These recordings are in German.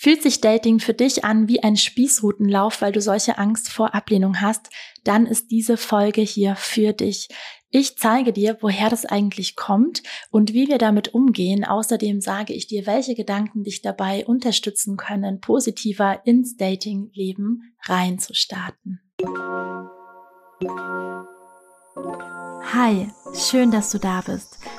Fühlt sich Dating für dich an wie ein Spießrutenlauf, weil du solche Angst vor Ablehnung hast, dann ist diese Folge hier für dich. Ich zeige dir, woher das eigentlich kommt und wie wir damit umgehen. Außerdem sage ich dir, welche Gedanken dich dabei unterstützen können, positiver ins Dating-Leben reinzustarten. Hi, schön, dass du da bist.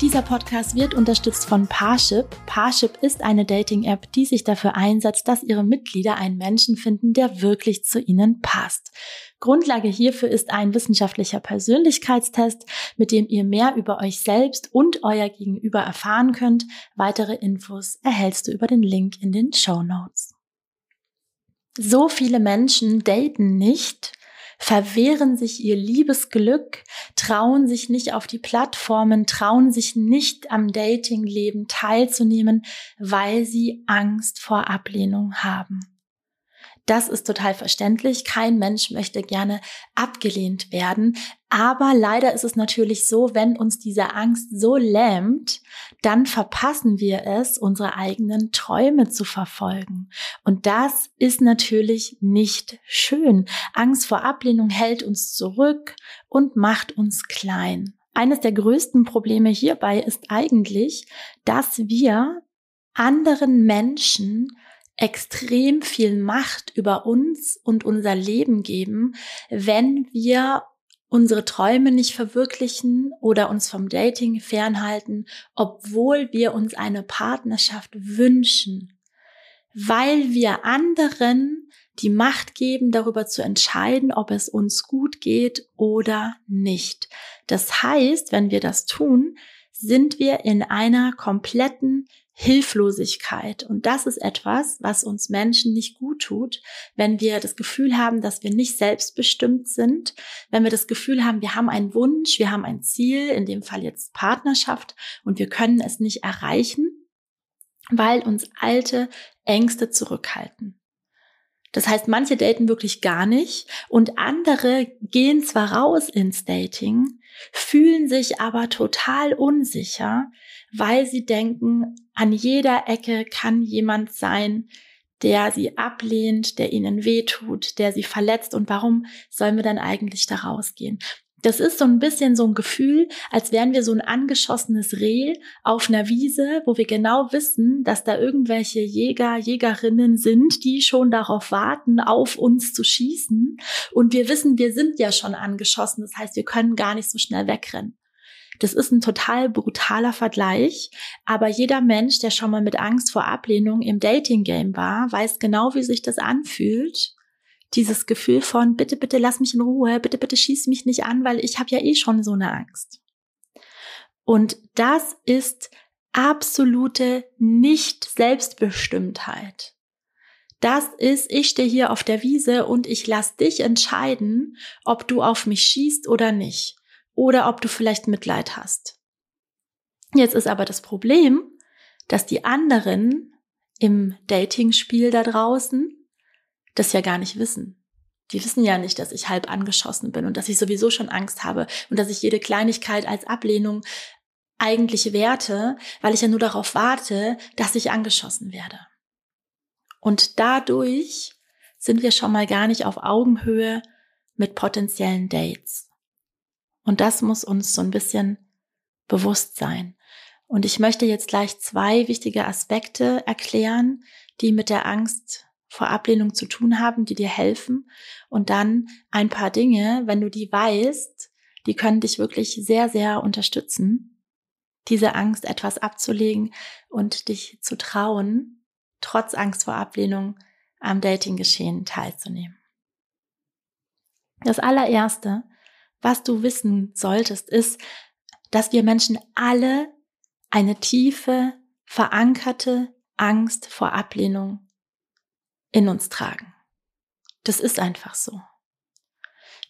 Dieser Podcast wird unterstützt von Parship. Parship ist eine Dating-App, die sich dafür einsetzt, dass ihre Mitglieder einen Menschen finden, der wirklich zu ihnen passt. Grundlage hierfür ist ein wissenschaftlicher Persönlichkeitstest, mit dem ihr mehr über euch selbst und euer Gegenüber erfahren könnt. Weitere Infos erhältst du über den Link in den Show Notes. So viele Menschen daten nicht, verwehren sich ihr Liebesglück, trauen sich nicht auf die Plattformen, trauen sich nicht am Datingleben teilzunehmen, weil sie Angst vor Ablehnung haben. Das ist total verständlich. Kein Mensch möchte gerne abgelehnt werden. Aber leider ist es natürlich so, wenn uns diese Angst so lähmt, dann verpassen wir es, unsere eigenen Träume zu verfolgen. Und das ist natürlich nicht schön. Angst vor Ablehnung hält uns zurück und macht uns klein. Eines der größten Probleme hierbei ist eigentlich, dass wir anderen Menschen extrem viel Macht über uns und unser Leben geben, wenn wir unsere Träume nicht verwirklichen oder uns vom Dating fernhalten, obwohl wir uns eine Partnerschaft wünschen, weil wir anderen die Macht geben, darüber zu entscheiden, ob es uns gut geht oder nicht. Das heißt, wenn wir das tun, sind wir in einer kompletten Hilflosigkeit. Und das ist etwas, was uns Menschen nicht gut tut, wenn wir das Gefühl haben, dass wir nicht selbstbestimmt sind, wenn wir das Gefühl haben, wir haben einen Wunsch, wir haben ein Ziel, in dem Fall jetzt Partnerschaft, und wir können es nicht erreichen, weil uns alte Ängste zurückhalten. Das heißt, manche daten wirklich gar nicht und andere gehen zwar raus ins Dating, fühlen sich aber total unsicher, weil sie denken, an jeder Ecke kann jemand sein, der sie ablehnt, der ihnen wehtut, der sie verletzt und warum sollen wir dann eigentlich da rausgehen? Das ist so ein bisschen so ein Gefühl, als wären wir so ein angeschossenes Reh auf einer Wiese, wo wir genau wissen, dass da irgendwelche Jäger, Jägerinnen sind, die schon darauf warten, auf uns zu schießen. Und wir wissen, wir sind ja schon angeschossen. Das heißt, wir können gar nicht so schnell wegrennen. Das ist ein total brutaler Vergleich, aber jeder Mensch, der schon mal mit Angst vor Ablehnung im Dating-Game war, weiß genau, wie sich das anfühlt. Dieses Gefühl von, bitte, bitte lass mich in Ruhe, bitte, bitte schieß mich nicht an, weil ich habe ja eh schon so eine Angst. Und das ist absolute Nicht-Selbstbestimmtheit. Das ist, ich stehe hier auf der Wiese und ich lass dich entscheiden, ob du auf mich schießt oder nicht oder ob du vielleicht Mitleid hast. Jetzt ist aber das Problem, dass die anderen im Dating-Spiel da draußen das ja gar nicht wissen. Die wissen ja nicht, dass ich halb angeschossen bin und dass ich sowieso schon Angst habe und dass ich jede Kleinigkeit als Ablehnung eigentlich werte, weil ich ja nur darauf warte, dass ich angeschossen werde. Und dadurch sind wir schon mal gar nicht auf Augenhöhe mit potenziellen Dates. Und das muss uns so ein bisschen bewusst sein. Und ich möchte jetzt gleich zwei wichtige Aspekte erklären, die mit der Angst vor Ablehnung zu tun haben, die dir helfen. Und dann ein paar Dinge, wenn du die weißt, die können dich wirklich sehr, sehr unterstützen, diese Angst etwas abzulegen und dich zu trauen, trotz Angst vor Ablehnung am Datinggeschehen teilzunehmen. Das allererste, was du wissen solltest, ist, dass wir Menschen alle eine tiefe, verankerte Angst vor Ablehnung in uns tragen. Das ist einfach so.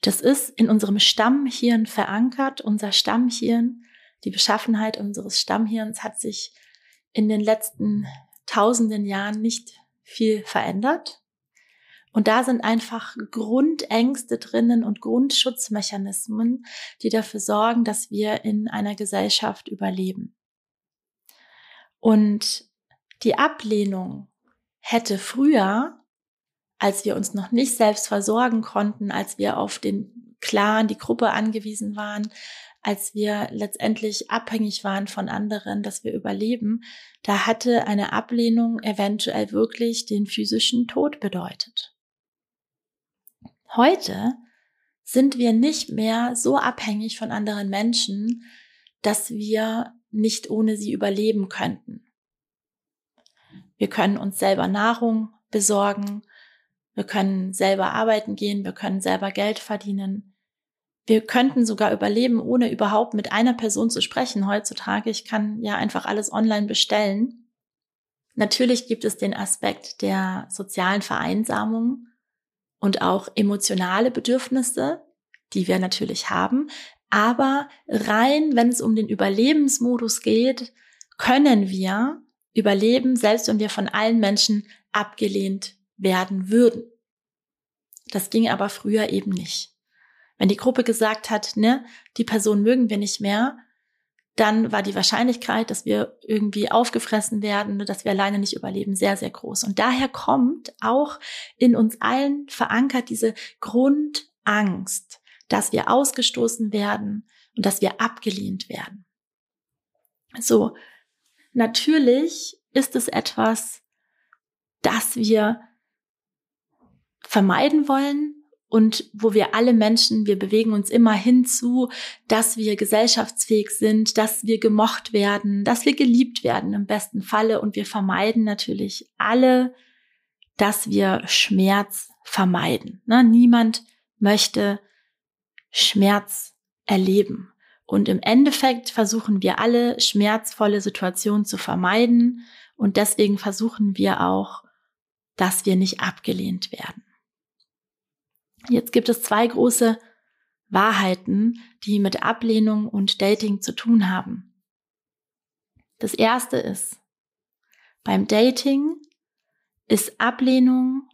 Das ist in unserem Stammhirn verankert. Unser Stammhirn, die Beschaffenheit unseres Stammhirns hat sich in den letzten tausenden Jahren nicht viel verändert. Und da sind einfach Grundängste drinnen und Grundschutzmechanismen, die dafür sorgen, dass wir in einer Gesellschaft überleben. Und die Ablehnung hätte früher, als wir uns noch nicht selbst versorgen konnten, als wir auf den Clan, die Gruppe angewiesen waren, als wir letztendlich abhängig waren von anderen, dass wir überleben, da hatte eine Ablehnung eventuell wirklich den physischen Tod bedeutet. Heute sind wir nicht mehr so abhängig von anderen Menschen, dass wir nicht ohne sie überleben könnten. Wir können uns selber Nahrung besorgen, wir können selber arbeiten gehen, wir können selber Geld verdienen. Wir könnten sogar überleben, ohne überhaupt mit einer Person zu sprechen heutzutage. Ich kann ja einfach alles online bestellen. Natürlich gibt es den Aspekt der sozialen Vereinsamung und auch emotionale Bedürfnisse, die wir natürlich haben. Aber rein, wenn es um den Überlebensmodus geht, können wir überleben, selbst wenn wir von allen Menschen abgelehnt werden würden. Das ging aber früher eben nicht. Wenn die Gruppe gesagt hat, ne, die Person mögen wir nicht mehr, dann war die Wahrscheinlichkeit, dass wir irgendwie aufgefressen werden, dass wir alleine nicht überleben, sehr, sehr groß. Und daher kommt auch in uns allen verankert diese Grundangst, dass wir ausgestoßen werden und dass wir abgelehnt werden. So, natürlich ist es etwas, das wir vermeiden wollen, und wo wir alle Menschen, wir bewegen uns immer hinzu, dass wir gesellschaftsfähig sind, dass wir gemocht werden, dass wir geliebt werden im besten Falle und wir vermeiden natürlich alle, dass wir Schmerz vermeiden. Ne? Niemand möchte Schmerz erleben. Und im Endeffekt versuchen wir alle schmerzvolle Situationen zu vermeiden und deswegen versuchen wir auch, dass wir nicht abgelehnt werden. Jetzt gibt es zwei große Wahrheiten, die mit Ablehnung und Dating zu tun haben. Das erste ist, beim Dating ist Ablehnung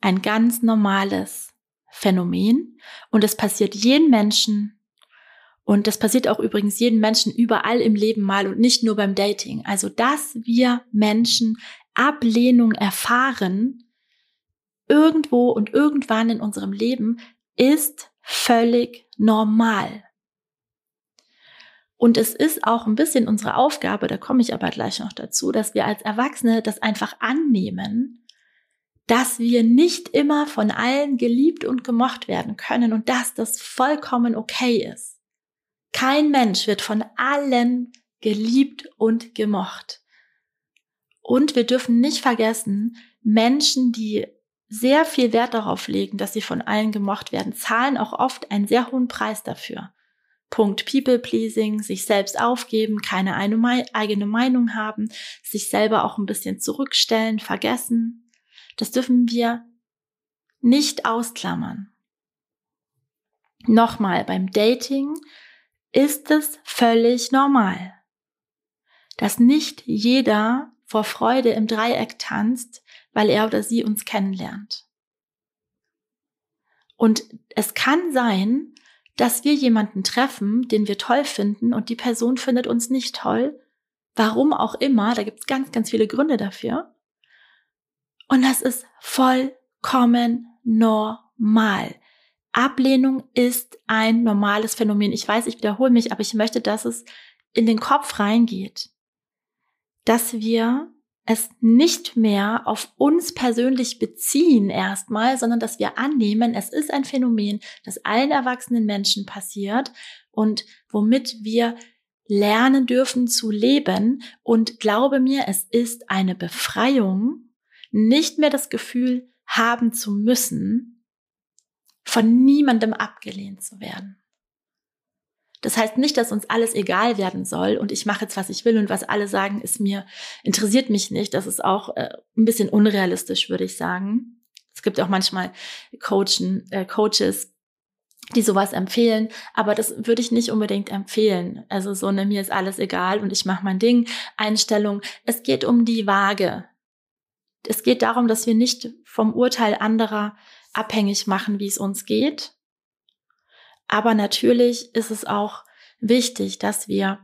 ein ganz normales Phänomen und es passiert jedem Menschen und das passiert auch übrigens jedem Menschen überall im Leben mal und nicht nur beim Dating. Also, dass wir Menschen Ablehnung erfahren, irgendwo und irgendwann in unserem Leben ist völlig normal. Und es ist auch ein bisschen unsere Aufgabe, da komme ich aber gleich noch dazu, dass wir als Erwachsene das einfach annehmen, dass wir nicht immer von allen geliebt und gemocht werden können und dass das vollkommen okay ist. Kein Mensch wird von allen geliebt und gemocht. Und wir dürfen nicht vergessen, Menschen, die sehr viel Wert darauf legen, dass sie von allen gemocht werden, zahlen auch oft einen sehr hohen Preis dafür. Punkt People Pleasing, sich selbst aufgeben, keine eigene Meinung haben, sich selber auch ein bisschen zurückstellen, vergessen. Das dürfen wir nicht ausklammern. Nochmal, beim Dating ist es völlig normal, dass nicht jeder vor Freude im Dreieck tanzt, weil er oder sie uns kennenlernt. Und es kann sein, dass wir jemanden treffen, den wir toll finden und die Person findet uns nicht toll. Warum auch immer, da gibt es ganz, ganz viele Gründe dafür. Und das ist vollkommen normal. Ablehnung ist ein normales Phänomen. Ich weiß, ich wiederhole mich, aber ich möchte, dass es in den Kopf reingeht, dass wir es nicht mehr auf uns persönlich beziehen erstmal, sondern dass wir annehmen, es ist ein Phänomen, das allen erwachsenen Menschen passiert und womit wir lernen dürfen zu leben. Und glaube mir, es ist eine Befreiung, nicht mehr das Gefühl haben zu müssen, von niemandem abgelehnt zu werden. Das heißt nicht, dass uns alles egal werden soll und ich mache jetzt, was ich will und was alle sagen, ist mir, interessiert mich nicht. Das ist auch äh, ein bisschen unrealistisch, würde ich sagen. Es gibt auch manchmal Coachen, äh, Coaches, die sowas empfehlen, aber das würde ich nicht unbedingt empfehlen. Also so, ne, mir ist alles egal und ich mache mein Ding. Einstellung. Es geht um die Waage. Es geht darum, dass wir nicht vom Urteil anderer abhängig machen, wie es uns geht. Aber natürlich ist es auch wichtig, dass wir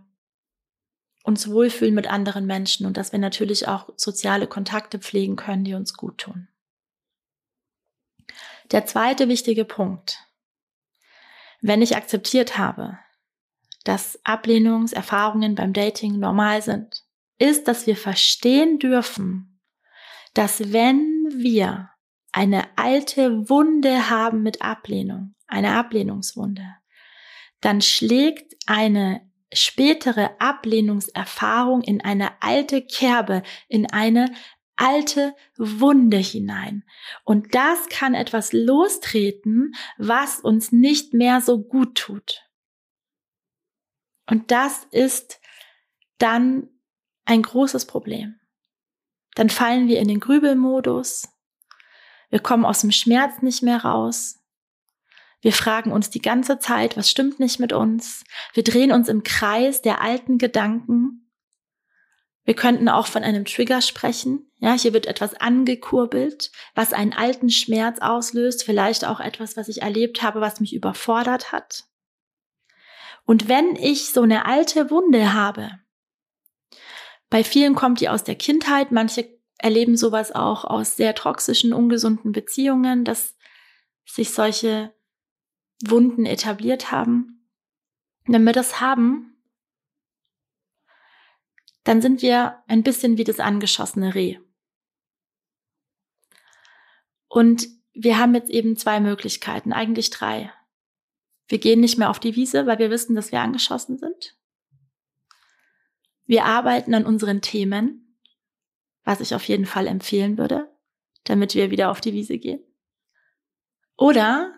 uns wohlfühlen mit anderen Menschen und dass wir natürlich auch soziale Kontakte pflegen können, die uns gut tun. Der zweite wichtige Punkt wenn ich akzeptiert habe, dass Ablehnungserfahrungen beim Dating normal sind, ist, dass wir verstehen dürfen, dass wenn wir eine alte Wunde haben mit Ablehnung, eine Ablehnungswunde, dann schlägt eine spätere Ablehnungserfahrung in eine alte Kerbe, in eine alte Wunde hinein. Und das kann etwas lostreten, was uns nicht mehr so gut tut. Und das ist dann ein großes Problem. Dann fallen wir in den Grübelmodus. Wir kommen aus dem Schmerz nicht mehr raus. Wir fragen uns die ganze Zeit, was stimmt nicht mit uns? Wir drehen uns im Kreis der alten Gedanken wir könnten auch von einem Trigger sprechen. Ja, hier wird etwas angekurbelt, was einen alten Schmerz auslöst, vielleicht auch etwas, was ich erlebt habe, was mich überfordert hat. Und wenn ich so eine alte Wunde habe, bei vielen kommt die aus der Kindheit, manche erleben sowas auch aus sehr toxischen, ungesunden Beziehungen, dass sich solche Wunden etabliert haben. wenn wir das haben, dann sind wir ein bisschen wie das angeschossene Reh. Und wir haben jetzt eben zwei Möglichkeiten, eigentlich drei. Wir gehen nicht mehr auf die Wiese, weil wir wissen, dass wir angeschossen sind. Wir arbeiten an unseren Themen, was ich auf jeden Fall empfehlen würde, damit wir wieder auf die Wiese gehen. Oder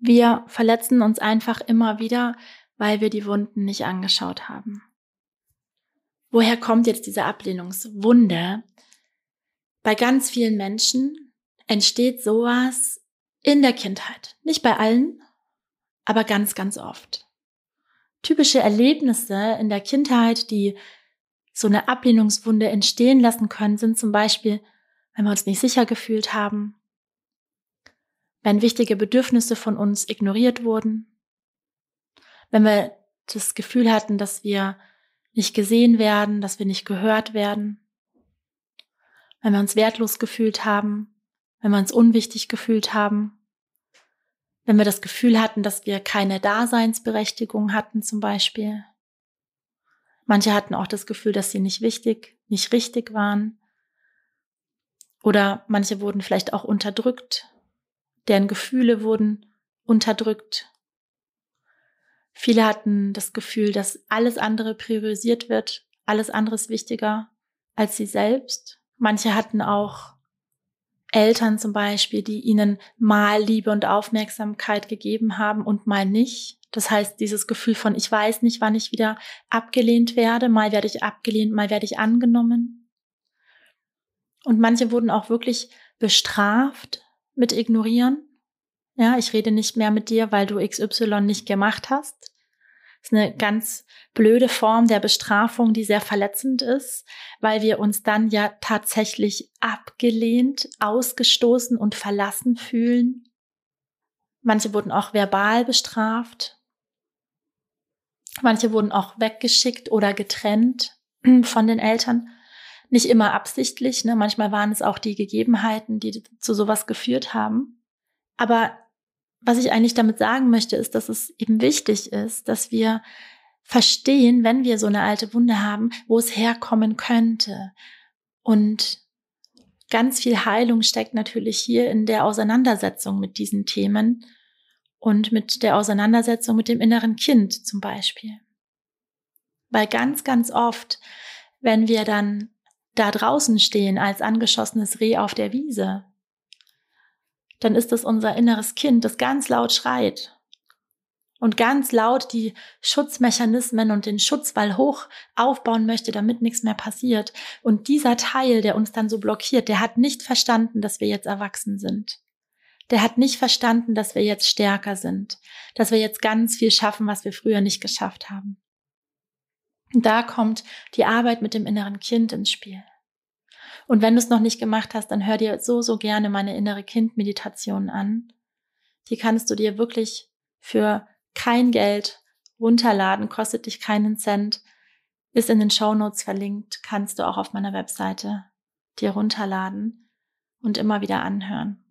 wir verletzen uns einfach immer wieder, weil wir die Wunden nicht angeschaut haben. Woher kommt jetzt diese Ablehnungswunde? Bei ganz vielen Menschen entsteht sowas in der Kindheit. Nicht bei allen, aber ganz, ganz oft. Typische Erlebnisse in der Kindheit, die so eine Ablehnungswunde entstehen lassen können, sind zum Beispiel, wenn wir uns nicht sicher gefühlt haben, wenn wichtige Bedürfnisse von uns ignoriert wurden, wenn wir das Gefühl hatten, dass wir nicht gesehen werden, dass wir nicht gehört werden, wenn wir uns wertlos gefühlt haben, wenn wir uns unwichtig gefühlt haben, wenn wir das Gefühl hatten, dass wir keine Daseinsberechtigung hatten zum Beispiel. Manche hatten auch das Gefühl, dass sie nicht wichtig, nicht richtig waren. Oder manche wurden vielleicht auch unterdrückt, deren Gefühle wurden unterdrückt, Viele hatten das Gefühl, dass alles andere priorisiert wird, alles andere ist wichtiger als sie selbst. Manche hatten auch Eltern zum Beispiel, die ihnen mal Liebe und Aufmerksamkeit gegeben haben und mal nicht. Das heißt, dieses Gefühl von, ich weiß nicht, wann ich wieder abgelehnt werde, mal werde ich abgelehnt, mal werde ich angenommen. Und manche wurden auch wirklich bestraft mit Ignorieren. Ja, ich rede nicht mehr mit dir, weil du XY nicht gemacht hast. Das ist eine ganz blöde Form der Bestrafung, die sehr verletzend ist, weil wir uns dann ja tatsächlich abgelehnt, ausgestoßen und verlassen fühlen. Manche wurden auch verbal bestraft. Manche wurden auch weggeschickt oder getrennt von den Eltern. Nicht immer absichtlich, ne? manchmal waren es auch die Gegebenheiten, die zu sowas geführt haben. Aber was ich eigentlich damit sagen möchte, ist, dass es eben wichtig ist, dass wir verstehen, wenn wir so eine alte Wunde haben, wo es herkommen könnte. Und ganz viel Heilung steckt natürlich hier in der Auseinandersetzung mit diesen Themen und mit der Auseinandersetzung mit dem inneren Kind zum Beispiel. Weil ganz, ganz oft, wenn wir dann da draußen stehen als angeschossenes Reh auf der Wiese dann ist es unser inneres Kind, das ganz laut schreit und ganz laut die Schutzmechanismen und den Schutzwall hoch aufbauen möchte, damit nichts mehr passiert. Und dieser Teil, der uns dann so blockiert, der hat nicht verstanden, dass wir jetzt erwachsen sind. Der hat nicht verstanden, dass wir jetzt stärker sind, dass wir jetzt ganz viel schaffen, was wir früher nicht geschafft haben. Und da kommt die Arbeit mit dem inneren Kind ins Spiel. Und wenn du es noch nicht gemacht hast, dann hör dir so, so gerne meine innere Kind-Meditation an. Die kannst du dir wirklich für kein Geld runterladen, kostet dich keinen Cent, ist in den Show Notes verlinkt, kannst du auch auf meiner Webseite dir runterladen und immer wieder anhören.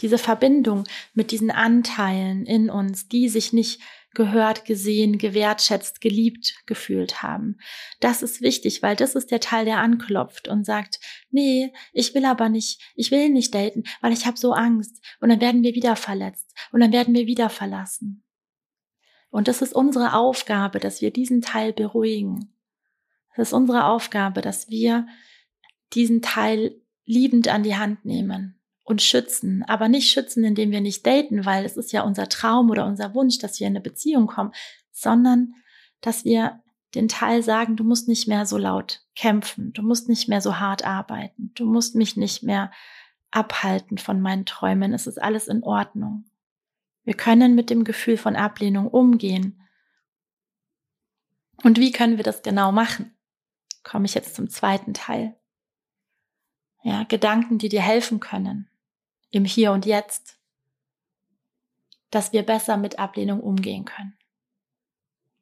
Diese Verbindung mit diesen Anteilen in uns, die sich nicht gehört, gesehen, gewertschätzt, geliebt gefühlt haben. Das ist wichtig, weil das ist der Teil, der anklopft und sagt, nee, ich will aber nicht, ich will nicht daten, weil ich habe so Angst und dann werden wir wieder verletzt und dann werden wir wieder verlassen. Und das ist unsere Aufgabe, dass wir diesen Teil beruhigen. Das ist unsere Aufgabe, dass wir diesen Teil liebend an die Hand nehmen und schützen, aber nicht schützen, indem wir nicht daten, weil es ist ja unser Traum oder unser Wunsch, dass wir in eine Beziehung kommen, sondern dass wir den Teil sagen, du musst nicht mehr so laut kämpfen, du musst nicht mehr so hart arbeiten, du musst mich nicht mehr abhalten von meinen Träumen, es ist alles in Ordnung. Wir können mit dem Gefühl von Ablehnung umgehen. Und wie können wir das genau machen? Komme ich jetzt zum zweiten Teil. Ja, Gedanken, die dir helfen können. Im Hier und Jetzt. Dass wir besser mit Ablehnung umgehen können.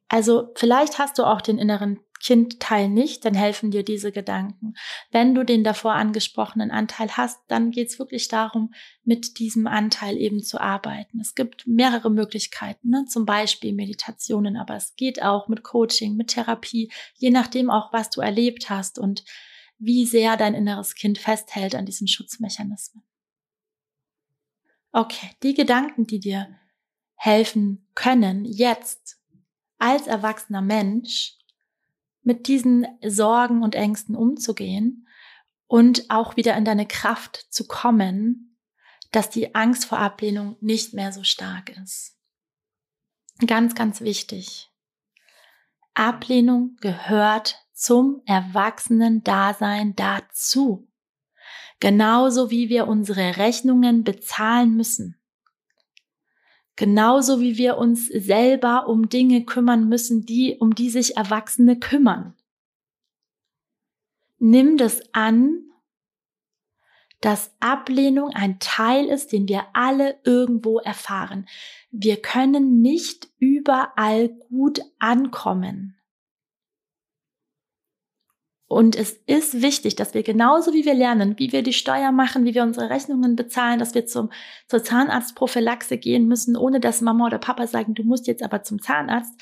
Also vielleicht hast du auch den inneren Kindteil nicht, dann helfen dir diese Gedanken. Wenn du den davor angesprochenen Anteil hast, dann geht es wirklich darum, mit diesem Anteil eben zu arbeiten. Es gibt mehrere Möglichkeiten, ne? zum Beispiel Meditationen, aber es geht auch mit Coaching, mit Therapie, je nachdem auch, was du erlebt hast und wie sehr dein inneres Kind festhält an diesen Schutzmechanismen. Okay, die Gedanken, die dir helfen können, jetzt als erwachsener Mensch mit diesen Sorgen und Ängsten umzugehen und auch wieder in deine Kraft zu kommen, dass die Angst vor Ablehnung nicht mehr so stark ist. Ganz, ganz wichtig. Ablehnung gehört zum Erwachsenen-Dasein dazu. Genauso wie wir unsere Rechnungen bezahlen müssen. Genauso wie wir uns selber um Dinge kümmern müssen, die, um die sich Erwachsene kümmern. Nimm das an, dass Ablehnung ein Teil ist, den wir alle irgendwo erfahren. Wir können nicht überall gut ankommen. Und es ist wichtig, dass wir genauso wie wir lernen, wie wir die Steuer machen, wie wir unsere Rechnungen bezahlen, dass wir zum, zur Zahnarztprophylaxe gehen müssen, ohne dass Mama oder Papa sagen, du musst jetzt aber zum Zahnarzt.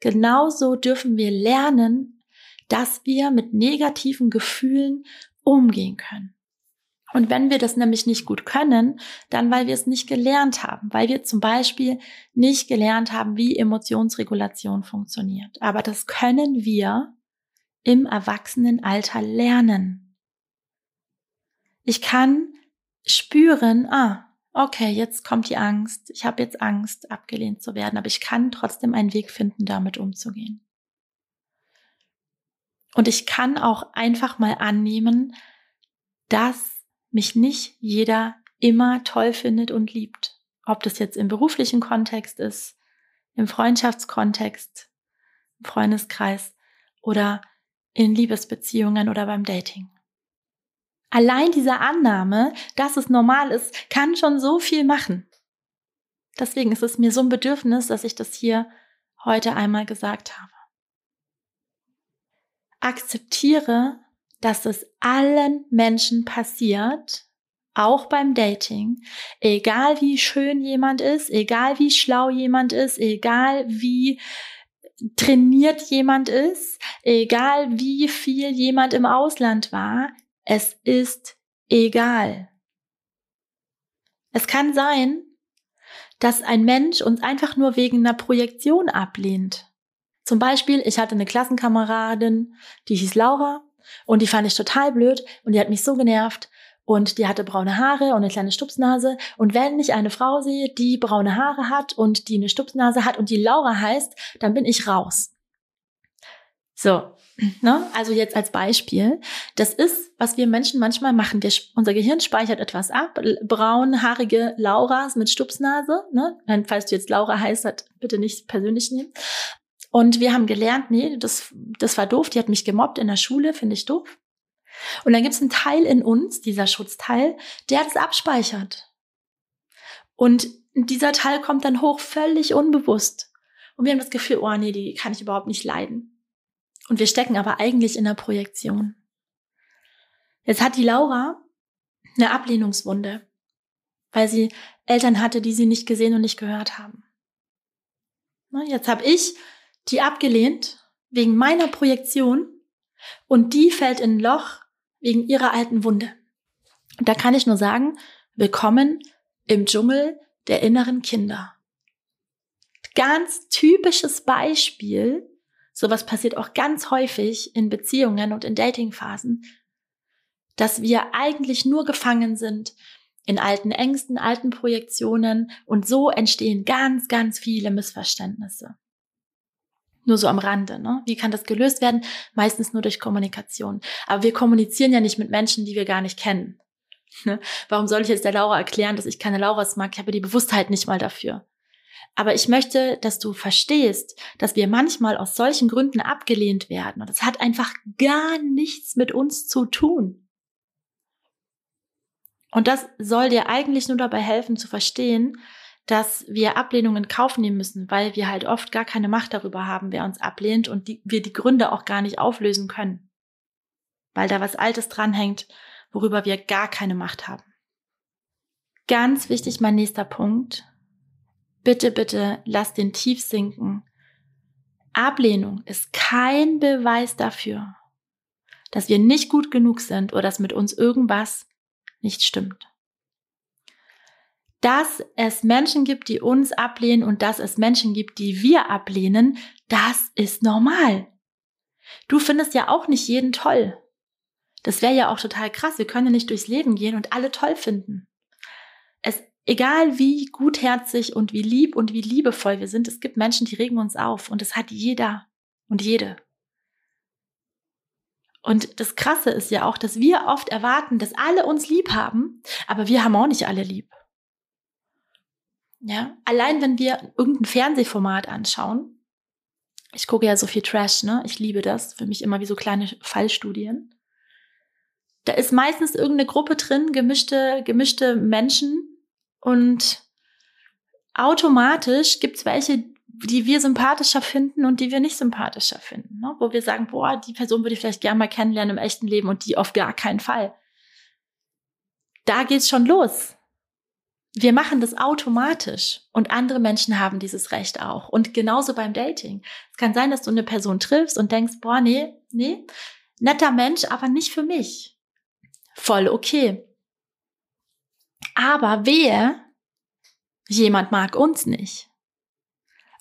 Genauso dürfen wir lernen, dass wir mit negativen Gefühlen umgehen können. Und wenn wir das nämlich nicht gut können, dann weil wir es nicht gelernt haben, weil wir zum Beispiel nicht gelernt haben, wie Emotionsregulation funktioniert. Aber das können wir, im Erwachsenenalter lernen. Ich kann spüren, ah, okay, jetzt kommt die Angst, ich habe jetzt Angst, abgelehnt zu werden, aber ich kann trotzdem einen Weg finden, damit umzugehen. Und ich kann auch einfach mal annehmen, dass mich nicht jeder immer toll findet und liebt. Ob das jetzt im beruflichen Kontext ist, im Freundschaftskontext, im Freundeskreis oder in Liebesbeziehungen oder beim Dating. Allein diese Annahme, dass es normal ist, kann schon so viel machen. Deswegen ist es mir so ein Bedürfnis, dass ich das hier heute einmal gesagt habe. Akzeptiere, dass es allen Menschen passiert, auch beim Dating, egal wie schön jemand ist, egal wie schlau jemand ist, egal wie trainiert jemand ist, egal wie viel jemand im Ausland war, es ist egal. Es kann sein, dass ein Mensch uns einfach nur wegen einer Projektion ablehnt. Zum Beispiel, ich hatte eine Klassenkameradin, die hieß Laura und die fand ich total blöd und die hat mich so genervt und die hatte braune Haare und eine kleine Stupsnase. Und wenn ich eine Frau sehe, die braune Haare hat und die eine Stupsnase hat und die Laura heißt, dann bin ich raus. So, ne? also jetzt als Beispiel. Das ist, was wir Menschen manchmal machen. Wir, unser Gehirn speichert etwas ab. Braunhaarige Lauras mit Stupsnase. Ne? Falls du jetzt Laura heißt, bitte nicht persönlich nehmen. Und wir haben gelernt, nee, das, das war doof, die hat mich gemobbt in der Schule, finde ich doof. Und dann gibt es einen Teil in uns, dieser Schutzteil, der das abspeichert. Und dieser Teil kommt dann hoch, völlig unbewusst. Und wir haben das Gefühl, oh nee, die kann ich überhaupt nicht leiden. Und wir stecken aber eigentlich in der Projektion. Jetzt hat die Laura eine Ablehnungswunde, weil sie Eltern hatte, die sie nicht gesehen und nicht gehört haben. Jetzt habe ich die abgelehnt wegen meiner Projektion und die fällt in ein Loch, wegen ihrer alten Wunde. Und da kann ich nur sagen, willkommen im Dschungel der inneren Kinder. Ganz typisches Beispiel. Sowas passiert auch ganz häufig in Beziehungen und in Datingphasen, dass wir eigentlich nur gefangen sind in alten Ängsten, alten Projektionen und so entstehen ganz, ganz viele Missverständnisse. Nur so am Rande. Ne? Wie kann das gelöst werden? Meistens nur durch Kommunikation. Aber wir kommunizieren ja nicht mit Menschen, die wir gar nicht kennen. Ne? Warum soll ich jetzt der Laura erklären, dass ich keine Lauras mag? Ich habe die Bewusstheit nicht mal dafür. Aber ich möchte, dass du verstehst, dass wir manchmal aus solchen Gründen abgelehnt werden. Und das hat einfach gar nichts mit uns zu tun. Und das soll dir eigentlich nur dabei helfen zu verstehen, dass wir Ablehnungen in Kauf nehmen müssen, weil wir halt oft gar keine Macht darüber haben, wer uns ablehnt und die, wir die Gründe auch gar nicht auflösen können. Weil da was Altes dranhängt, worüber wir gar keine Macht haben. Ganz wichtig, mein nächster Punkt. Bitte, bitte lass den tief sinken. Ablehnung ist kein Beweis dafür, dass wir nicht gut genug sind oder dass mit uns irgendwas nicht stimmt dass es Menschen gibt, die uns ablehnen und dass es Menschen gibt, die wir ablehnen, das ist normal. Du findest ja auch nicht jeden toll. Das wäre ja auch total krass. Wir können ja nicht durchs Leben gehen und alle toll finden. Es, egal wie gutherzig und wie lieb und wie liebevoll wir sind, es gibt Menschen, die regen uns auf und das hat jeder und jede. Und das Krasse ist ja auch, dass wir oft erwarten, dass alle uns lieb haben, aber wir haben auch nicht alle lieb. Ja, allein wenn wir irgendein Fernsehformat anschauen, ich gucke ja so viel Trash, ne? Ich liebe das. Für mich immer wie so kleine Fallstudien. Da ist meistens irgendeine Gruppe drin, gemischte, gemischte Menschen und automatisch gibt's welche, die wir sympathischer finden und die wir nicht sympathischer finden. Ne? Wo wir sagen, boah, die Person würde ich vielleicht gerne mal kennenlernen im echten Leben und die auf gar keinen Fall. Da geht's schon los wir machen das automatisch und andere Menschen haben dieses Recht auch. Und genauso beim Dating. Es kann sein, dass du eine Person triffst und denkst, boah, nee, nee, netter Mensch, aber nicht für mich. Voll okay. Aber wer, jemand mag uns nicht.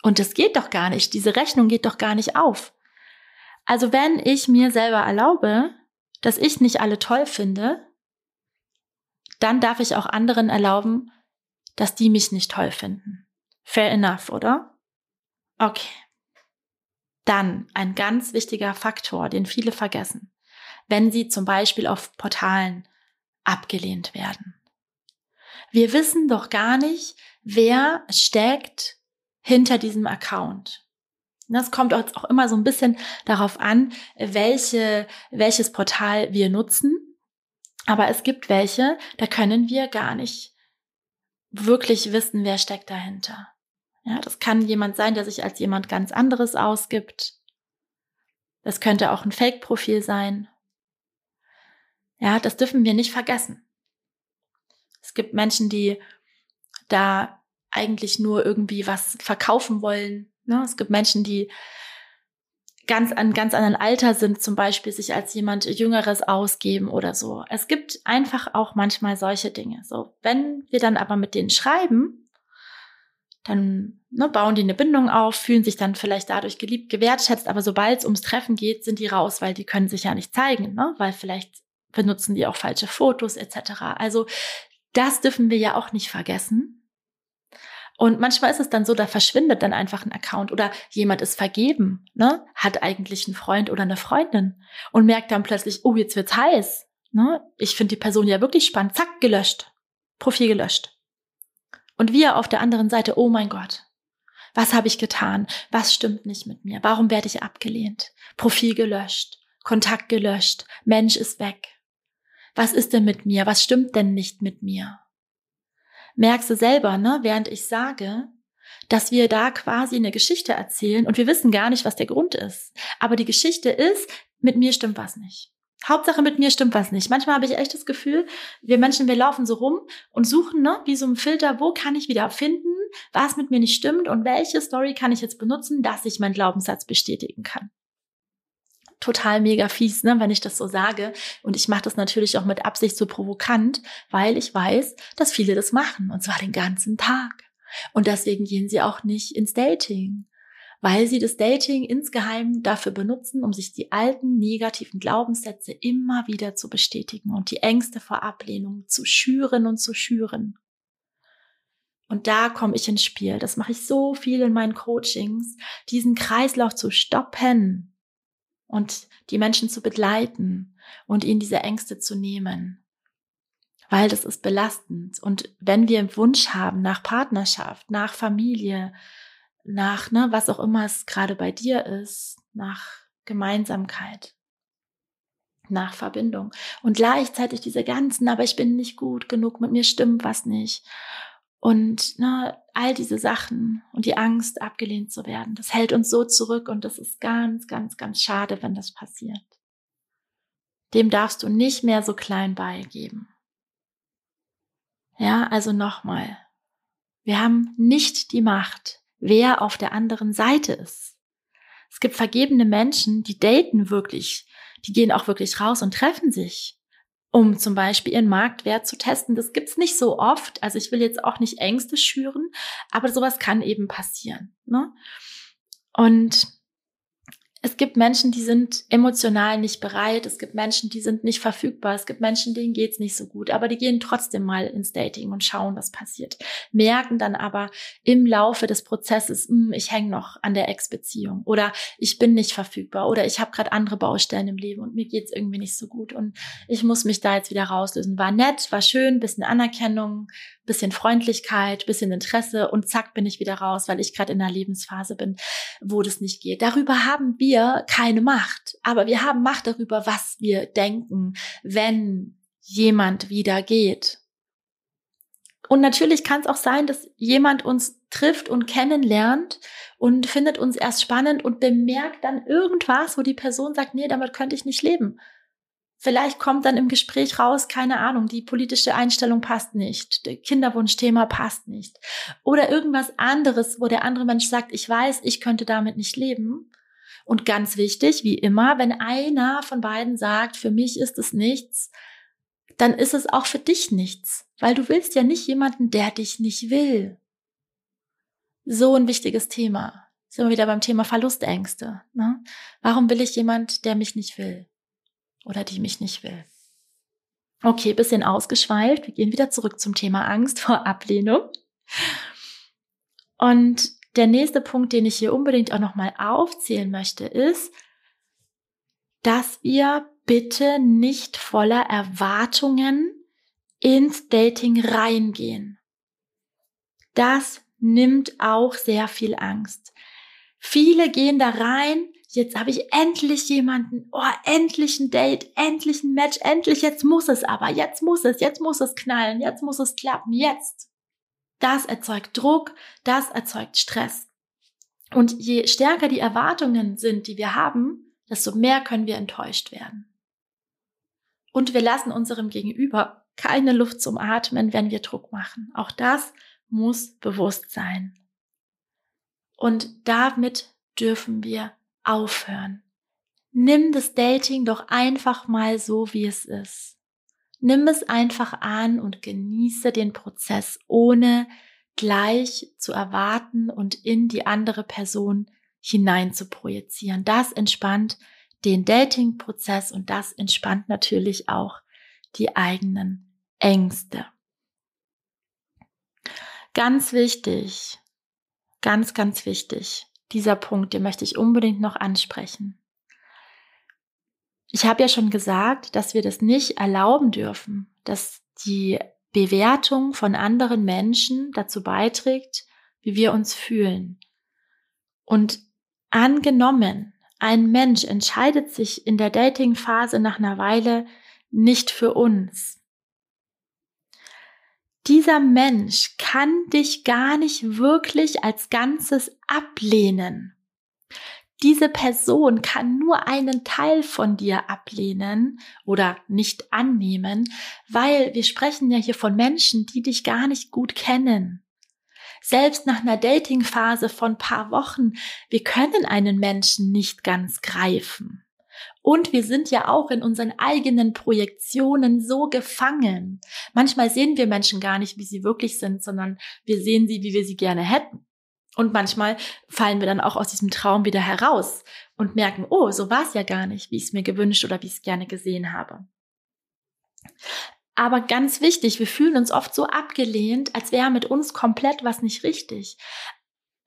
Und das geht doch gar nicht. Diese Rechnung geht doch gar nicht auf. Also wenn ich mir selber erlaube, dass ich nicht alle toll finde, dann darf ich auch anderen erlauben, dass die mich nicht toll finden. Fair enough, oder? Okay. Dann ein ganz wichtiger Faktor, den viele vergessen, wenn sie zum Beispiel auf Portalen abgelehnt werden. Wir wissen doch gar nicht, wer steckt hinter diesem Account. Das kommt auch immer so ein bisschen darauf an, welche, welches Portal wir nutzen. Aber es gibt welche, da können wir gar nicht wirklich wissen, wer steckt dahinter. Ja, das kann jemand sein, der sich als jemand ganz anderes ausgibt. Das könnte auch ein Fake-Profil sein. Ja, das dürfen wir nicht vergessen. Es gibt Menschen, die da eigentlich nur irgendwie was verkaufen wollen. Ne? Es gibt Menschen, die ganz an ganz anderen Alter sind, zum Beispiel sich als jemand Jüngeres ausgeben oder so. Es gibt einfach auch manchmal solche Dinge. So, wenn wir dann aber mit denen schreiben, dann ne, bauen die eine Bindung auf, fühlen sich dann vielleicht dadurch geliebt, gewertschätzt, aber sobald es ums Treffen geht, sind die raus, weil die können sich ja nicht zeigen, ne? weil vielleicht benutzen die auch falsche Fotos etc. Also das dürfen wir ja auch nicht vergessen. Und manchmal ist es dann so, da verschwindet dann einfach ein Account oder jemand ist vergeben, ne? hat eigentlich einen Freund oder eine Freundin und merkt dann plötzlich, oh, jetzt wird's heiß. Ne? Ich finde die Person ja wirklich spannend. Zack, gelöscht. Profil gelöscht. Und wir auf der anderen Seite, oh mein Gott, was habe ich getan? Was stimmt nicht mit mir? Warum werde ich abgelehnt? Profil gelöscht, Kontakt gelöscht, Mensch ist weg. Was ist denn mit mir? Was stimmt denn nicht mit mir? Merkst du selber, ne, während ich sage, dass wir da quasi eine Geschichte erzählen und wir wissen gar nicht, was der Grund ist. Aber die Geschichte ist, mit mir stimmt was nicht. Hauptsache mit mir stimmt was nicht. Manchmal habe ich echt das Gefühl, wir Menschen, wir laufen so rum und suchen, ne, wie so ein Filter, wo kann ich wieder finden, was mit mir nicht stimmt und welche Story kann ich jetzt benutzen, dass ich meinen Glaubenssatz bestätigen kann total mega fies, ne, wenn ich das so sage. Und ich mache das natürlich auch mit Absicht so provokant, weil ich weiß, dass viele das machen. Und zwar den ganzen Tag. Und deswegen gehen sie auch nicht ins Dating. Weil sie das Dating insgeheim dafür benutzen, um sich die alten negativen Glaubenssätze immer wieder zu bestätigen und die Ängste vor Ablehnung zu schüren und zu schüren. Und da komme ich ins Spiel. Das mache ich so viel in meinen Coachings, diesen Kreislauf zu stoppen, und die Menschen zu begleiten und ihnen diese Ängste zu nehmen. Weil das ist belastend. Und wenn wir einen Wunsch haben nach Partnerschaft, nach Familie, nach, ne, was auch immer es gerade bei dir ist, nach Gemeinsamkeit, nach Verbindung und gleichzeitig diese ganzen, aber ich bin nicht gut genug, mit mir stimmt was nicht und ne, all diese Sachen und die Angst, abgelehnt zu werden, das hält uns so zurück und das ist ganz, ganz, ganz schade, wenn das passiert. Dem darfst du nicht mehr so klein beigeben. Ja, also nochmal. Wir haben nicht die Macht, wer auf der anderen Seite ist. Es gibt vergebene Menschen, die daten wirklich, die gehen auch wirklich raus und treffen sich um zum Beispiel ihren Marktwert zu testen. Das gibt's nicht so oft. Also ich will jetzt auch nicht Ängste schüren, aber sowas kann eben passieren. Ne? Und es gibt Menschen, die sind emotional nicht bereit. Es gibt Menschen, die sind nicht verfügbar. Es gibt Menschen, denen geht's nicht so gut. Aber die gehen trotzdem mal ins Dating und schauen, was passiert. Merken dann aber im Laufe des Prozesses, hm, ich hänge noch an der Ex-Beziehung oder ich bin nicht verfügbar oder ich habe gerade andere Baustellen im Leben und mir geht's irgendwie nicht so gut und ich muss mich da jetzt wieder rauslösen. War nett, war schön, bisschen Anerkennung, bisschen Freundlichkeit, bisschen Interesse und zack bin ich wieder raus, weil ich gerade in einer Lebensphase bin, wo das nicht geht. Darüber haben wir keine Macht, aber wir haben Macht darüber, was wir denken, wenn jemand wieder geht. Und natürlich kann es auch sein, dass jemand uns trifft und kennenlernt und findet uns erst spannend und bemerkt dann irgendwas, wo die Person sagt, nee, damit könnte ich nicht leben. Vielleicht kommt dann im Gespräch raus, keine Ahnung, die politische Einstellung passt nicht, der Kinderwunschthema passt nicht. Oder irgendwas anderes, wo der andere Mensch sagt, ich weiß, ich könnte damit nicht leben. Und ganz wichtig, wie immer, wenn einer von beiden sagt, für mich ist es nichts, dann ist es auch für dich nichts, weil du willst ja nicht jemanden, der dich nicht will. So ein wichtiges Thema. Sind wir wieder beim Thema Verlustängste. Ne? Warum will ich jemand, der mich nicht will? Oder die mich nicht will. Okay, bisschen ausgeschweift. Wir gehen wieder zurück zum Thema Angst vor Ablehnung. Und der nächste Punkt, den ich hier unbedingt auch nochmal aufzählen möchte, ist, dass wir bitte nicht voller Erwartungen ins Dating reingehen. Das nimmt auch sehr viel Angst. Viele gehen da rein jetzt habe ich endlich jemanden, oh, endlich ein Date, endlich ein Match, endlich, jetzt muss es aber, jetzt muss es, jetzt muss es knallen, jetzt muss es klappen, jetzt. Das erzeugt Druck, das erzeugt Stress. Und je stärker die Erwartungen sind, die wir haben, desto mehr können wir enttäuscht werden. Und wir lassen unserem Gegenüber keine Luft zum Atmen, wenn wir Druck machen. Auch das muss bewusst sein. Und damit dürfen wir aufhören. Nimm das Dating doch einfach mal so, wie es ist. Nimm es einfach an und genieße den Prozess, ohne gleich zu erwarten und in die andere Person hinein zu projizieren. Das entspannt den Dating-Prozess und das entspannt natürlich auch die eigenen Ängste. Ganz wichtig, ganz, ganz wichtig, dieser Punkt, den möchte ich unbedingt noch ansprechen. Ich habe ja schon gesagt, dass wir das nicht erlauben dürfen, dass die Bewertung von anderen Menschen dazu beiträgt, wie wir uns fühlen. Und angenommen, ein Mensch entscheidet sich in der Dating-Phase nach einer Weile nicht für uns. Dieser Mensch kann dich gar nicht wirklich als Ganzes ablehnen. Diese Person kann nur einen Teil von dir ablehnen oder nicht annehmen, weil wir sprechen ja hier von Menschen, die dich gar nicht gut kennen. Selbst nach einer Datingphase von paar Wochen, wir können einen Menschen nicht ganz greifen. Und wir sind ja auch in unseren eigenen Projektionen so gefangen. Manchmal sehen wir Menschen gar nicht, wie sie wirklich sind, sondern wir sehen sie, wie wir sie gerne hätten. Und manchmal fallen wir dann auch aus diesem Traum wieder heraus und merken, oh, so war es ja gar nicht, wie ich es mir gewünscht oder wie ich es gerne gesehen habe. Aber ganz wichtig, wir fühlen uns oft so abgelehnt, als wäre mit uns komplett was nicht richtig.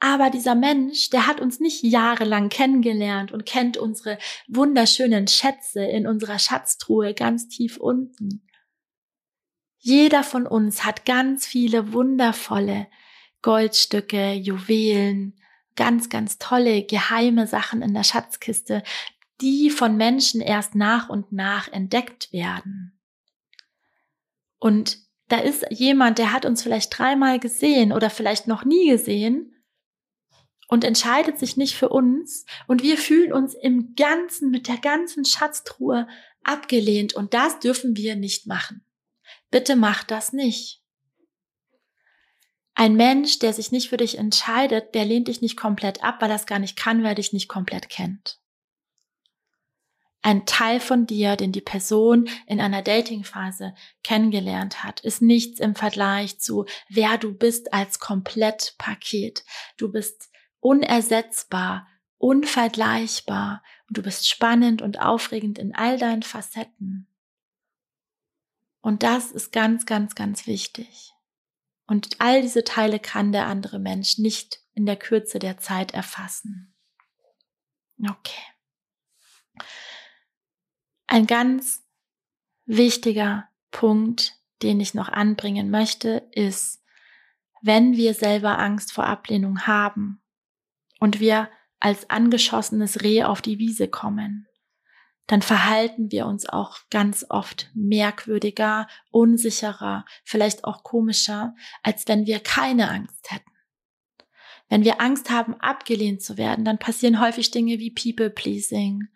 Aber dieser Mensch, der hat uns nicht jahrelang kennengelernt und kennt unsere wunderschönen Schätze in unserer Schatztruhe ganz tief unten. Jeder von uns hat ganz viele wundervolle Goldstücke, Juwelen, ganz, ganz tolle, geheime Sachen in der Schatzkiste, die von Menschen erst nach und nach entdeckt werden. Und da ist jemand, der hat uns vielleicht dreimal gesehen oder vielleicht noch nie gesehen und entscheidet sich nicht für uns und wir fühlen uns im Ganzen mit der ganzen Schatztruhe abgelehnt und das dürfen wir nicht machen. Bitte mach das nicht. Ein Mensch, der sich nicht für dich entscheidet, der lehnt dich nicht komplett ab, weil er es gar nicht kann, weil er dich nicht komplett kennt. Ein Teil von dir, den die Person in einer Datingphase kennengelernt hat, ist nichts im Vergleich zu wer du bist als Komplettpaket. Du bist unersetzbar, unvergleichbar und du bist spannend und aufregend in all deinen Facetten. Und das ist ganz, ganz, ganz wichtig. Und all diese Teile kann der andere Mensch nicht in der Kürze der Zeit erfassen. Okay. Ein ganz wichtiger Punkt, den ich noch anbringen möchte, ist, wenn wir selber Angst vor Ablehnung haben und wir als angeschossenes Reh auf die Wiese kommen, dann verhalten wir uns auch ganz oft merkwürdiger, unsicherer, vielleicht auch komischer, als wenn wir keine Angst hätten. Wenn wir Angst haben, abgelehnt zu werden, dann passieren häufig Dinge wie People-Pleasing.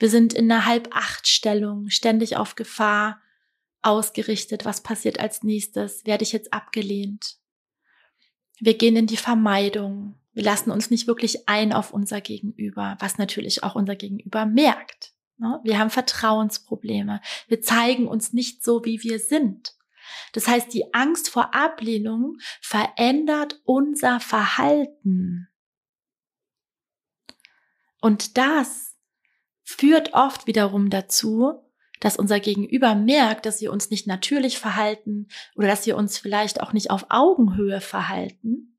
Wir sind in einer Halb-Acht-Stellung, ständig auf Gefahr ausgerichtet. Was passiert als nächstes? Werde ich jetzt abgelehnt? Wir gehen in die Vermeidung. Wir lassen uns nicht wirklich ein auf unser Gegenüber, was natürlich auch unser Gegenüber merkt. Ne? Wir haben Vertrauensprobleme. Wir zeigen uns nicht so, wie wir sind. Das heißt, die Angst vor Ablehnung verändert unser Verhalten. Und das führt oft wiederum dazu, dass unser Gegenüber merkt, dass wir uns nicht natürlich verhalten oder dass wir uns vielleicht auch nicht auf Augenhöhe verhalten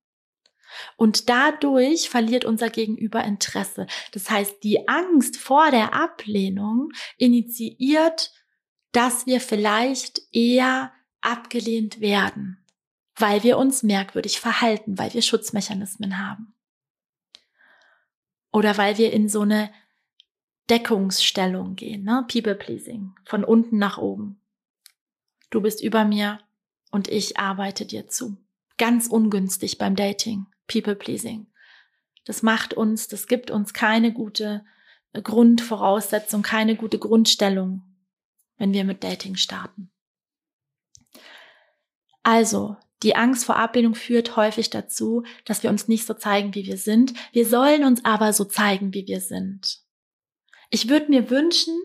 und dadurch verliert unser Gegenüber Interesse. Das heißt, die Angst vor der Ablehnung initiiert, dass wir vielleicht eher abgelehnt werden, weil wir uns merkwürdig verhalten, weil wir Schutzmechanismen haben. Oder weil wir in so eine Deckungsstellung gehen, ne? People pleasing, von unten nach oben. Du bist über mir und ich arbeite dir zu. Ganz ungünstig beim Dating. People-Pleasing. Das macht uns, das gibt uns keine gute äh, Grundvoraussetzung, keine gute Grundstellung, wenn wir mit Dating starten. Also, die Angst vor Ablehnung führt häufig dazu, dass wir uns nicht so zeigen, wie wir sind. Wir sollen uns aber so zeigen, wie wir sind. Ich würde mir wünschen,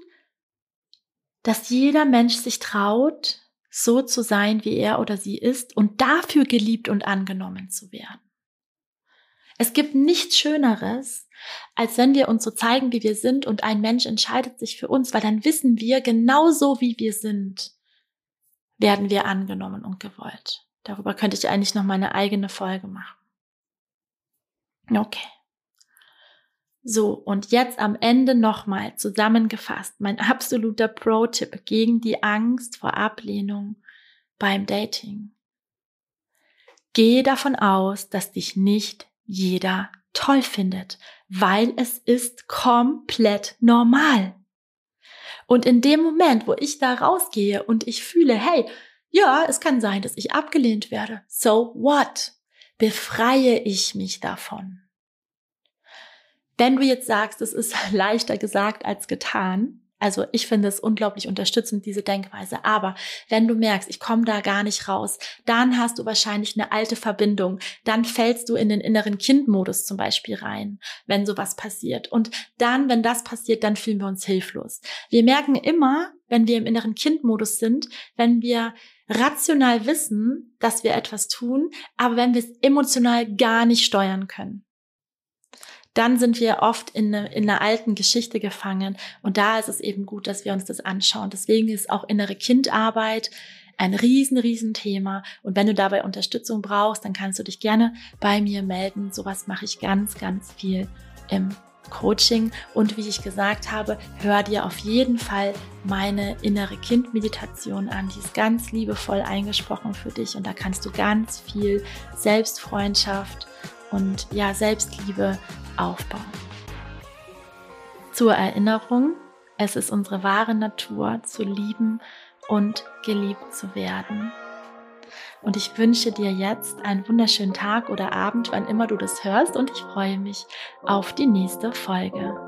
dass jeder Mensch sich traut, so zu sein, wie er oder sie ist und dafür geliebt und angenommen zu werden. Es gibt nichts Schöneres, als wenn wir uns so zeigen, wie wir sind und ein Mensch entscheidet sich für uns, weil dann wissen wir, genauso wie wir sind, werden wir angenommen und gewollt. Darüber könnte ich eigentlich noch meine eigene Folge machen. Okay. So, und jetzt am Ende nochmal zusammengefasst, mein absoluter Pro-Tipp gegen die Angst vor Ablehnung beim Dating. Gehe davon aus, dass dich nicht jeder toll findet, weil es ist komplett normal. Und in dem Moment, wo ich da rausgehe und ich fühle, hey, ja, es kann sein, dass ich abgelehnt werde. So what? Befreie ich mich davon. Wenn du jetzt sagst, es ist leichter gesagt als getan, also ich finde es unglaublich unterstützend, diese Denkweise. Aber wenn du merkst, ich komme da gar nicht raus, dann hast du wahrscheinlich eine alte Verbindung. Dann fällst du in den inneren Kindmodus zum Beispiel rein, wenn sowas passiert. Und dann, wenn das passiert, dann fühlen wir uns hilflos. Wir merken immer, wenn wir im inneren Kindmodus sind, wenn wir rational wissen, dass wir etwas tun, aber wenn wir es emotional gar nicht steuern können dann sind wir oft in, eine, in einer alten Geschichte gefangen. Und da ist es eben gut, dass wir uns das anschauen. Deswegen ist auch innere Kindarbeit ein riesen, riesen Thema. Und wenn du dabei Unterstützung brauchst, dann kannst du dich gerne bei mir melden. Sowas mache ich ganz, ganz viel im Coaching. Und wie ich gesagt habe, hör dir auf jeden Fall meine innere Kind-Meditation an. Die ist ganz liebevoll eingesprochen für dich. Und da kannst du ganz viel Selbstfreundschaft und ja, Selbstliebe aufbauen. Zur Erinnerung, es ist unsere wahre Natur zu lieben und geliebt zu werden. Und ich wünsche dir jetzt einen wunderschönen Tag oder Abend, wann immer du das hörst, und ich freue mich auf die nächste Folge.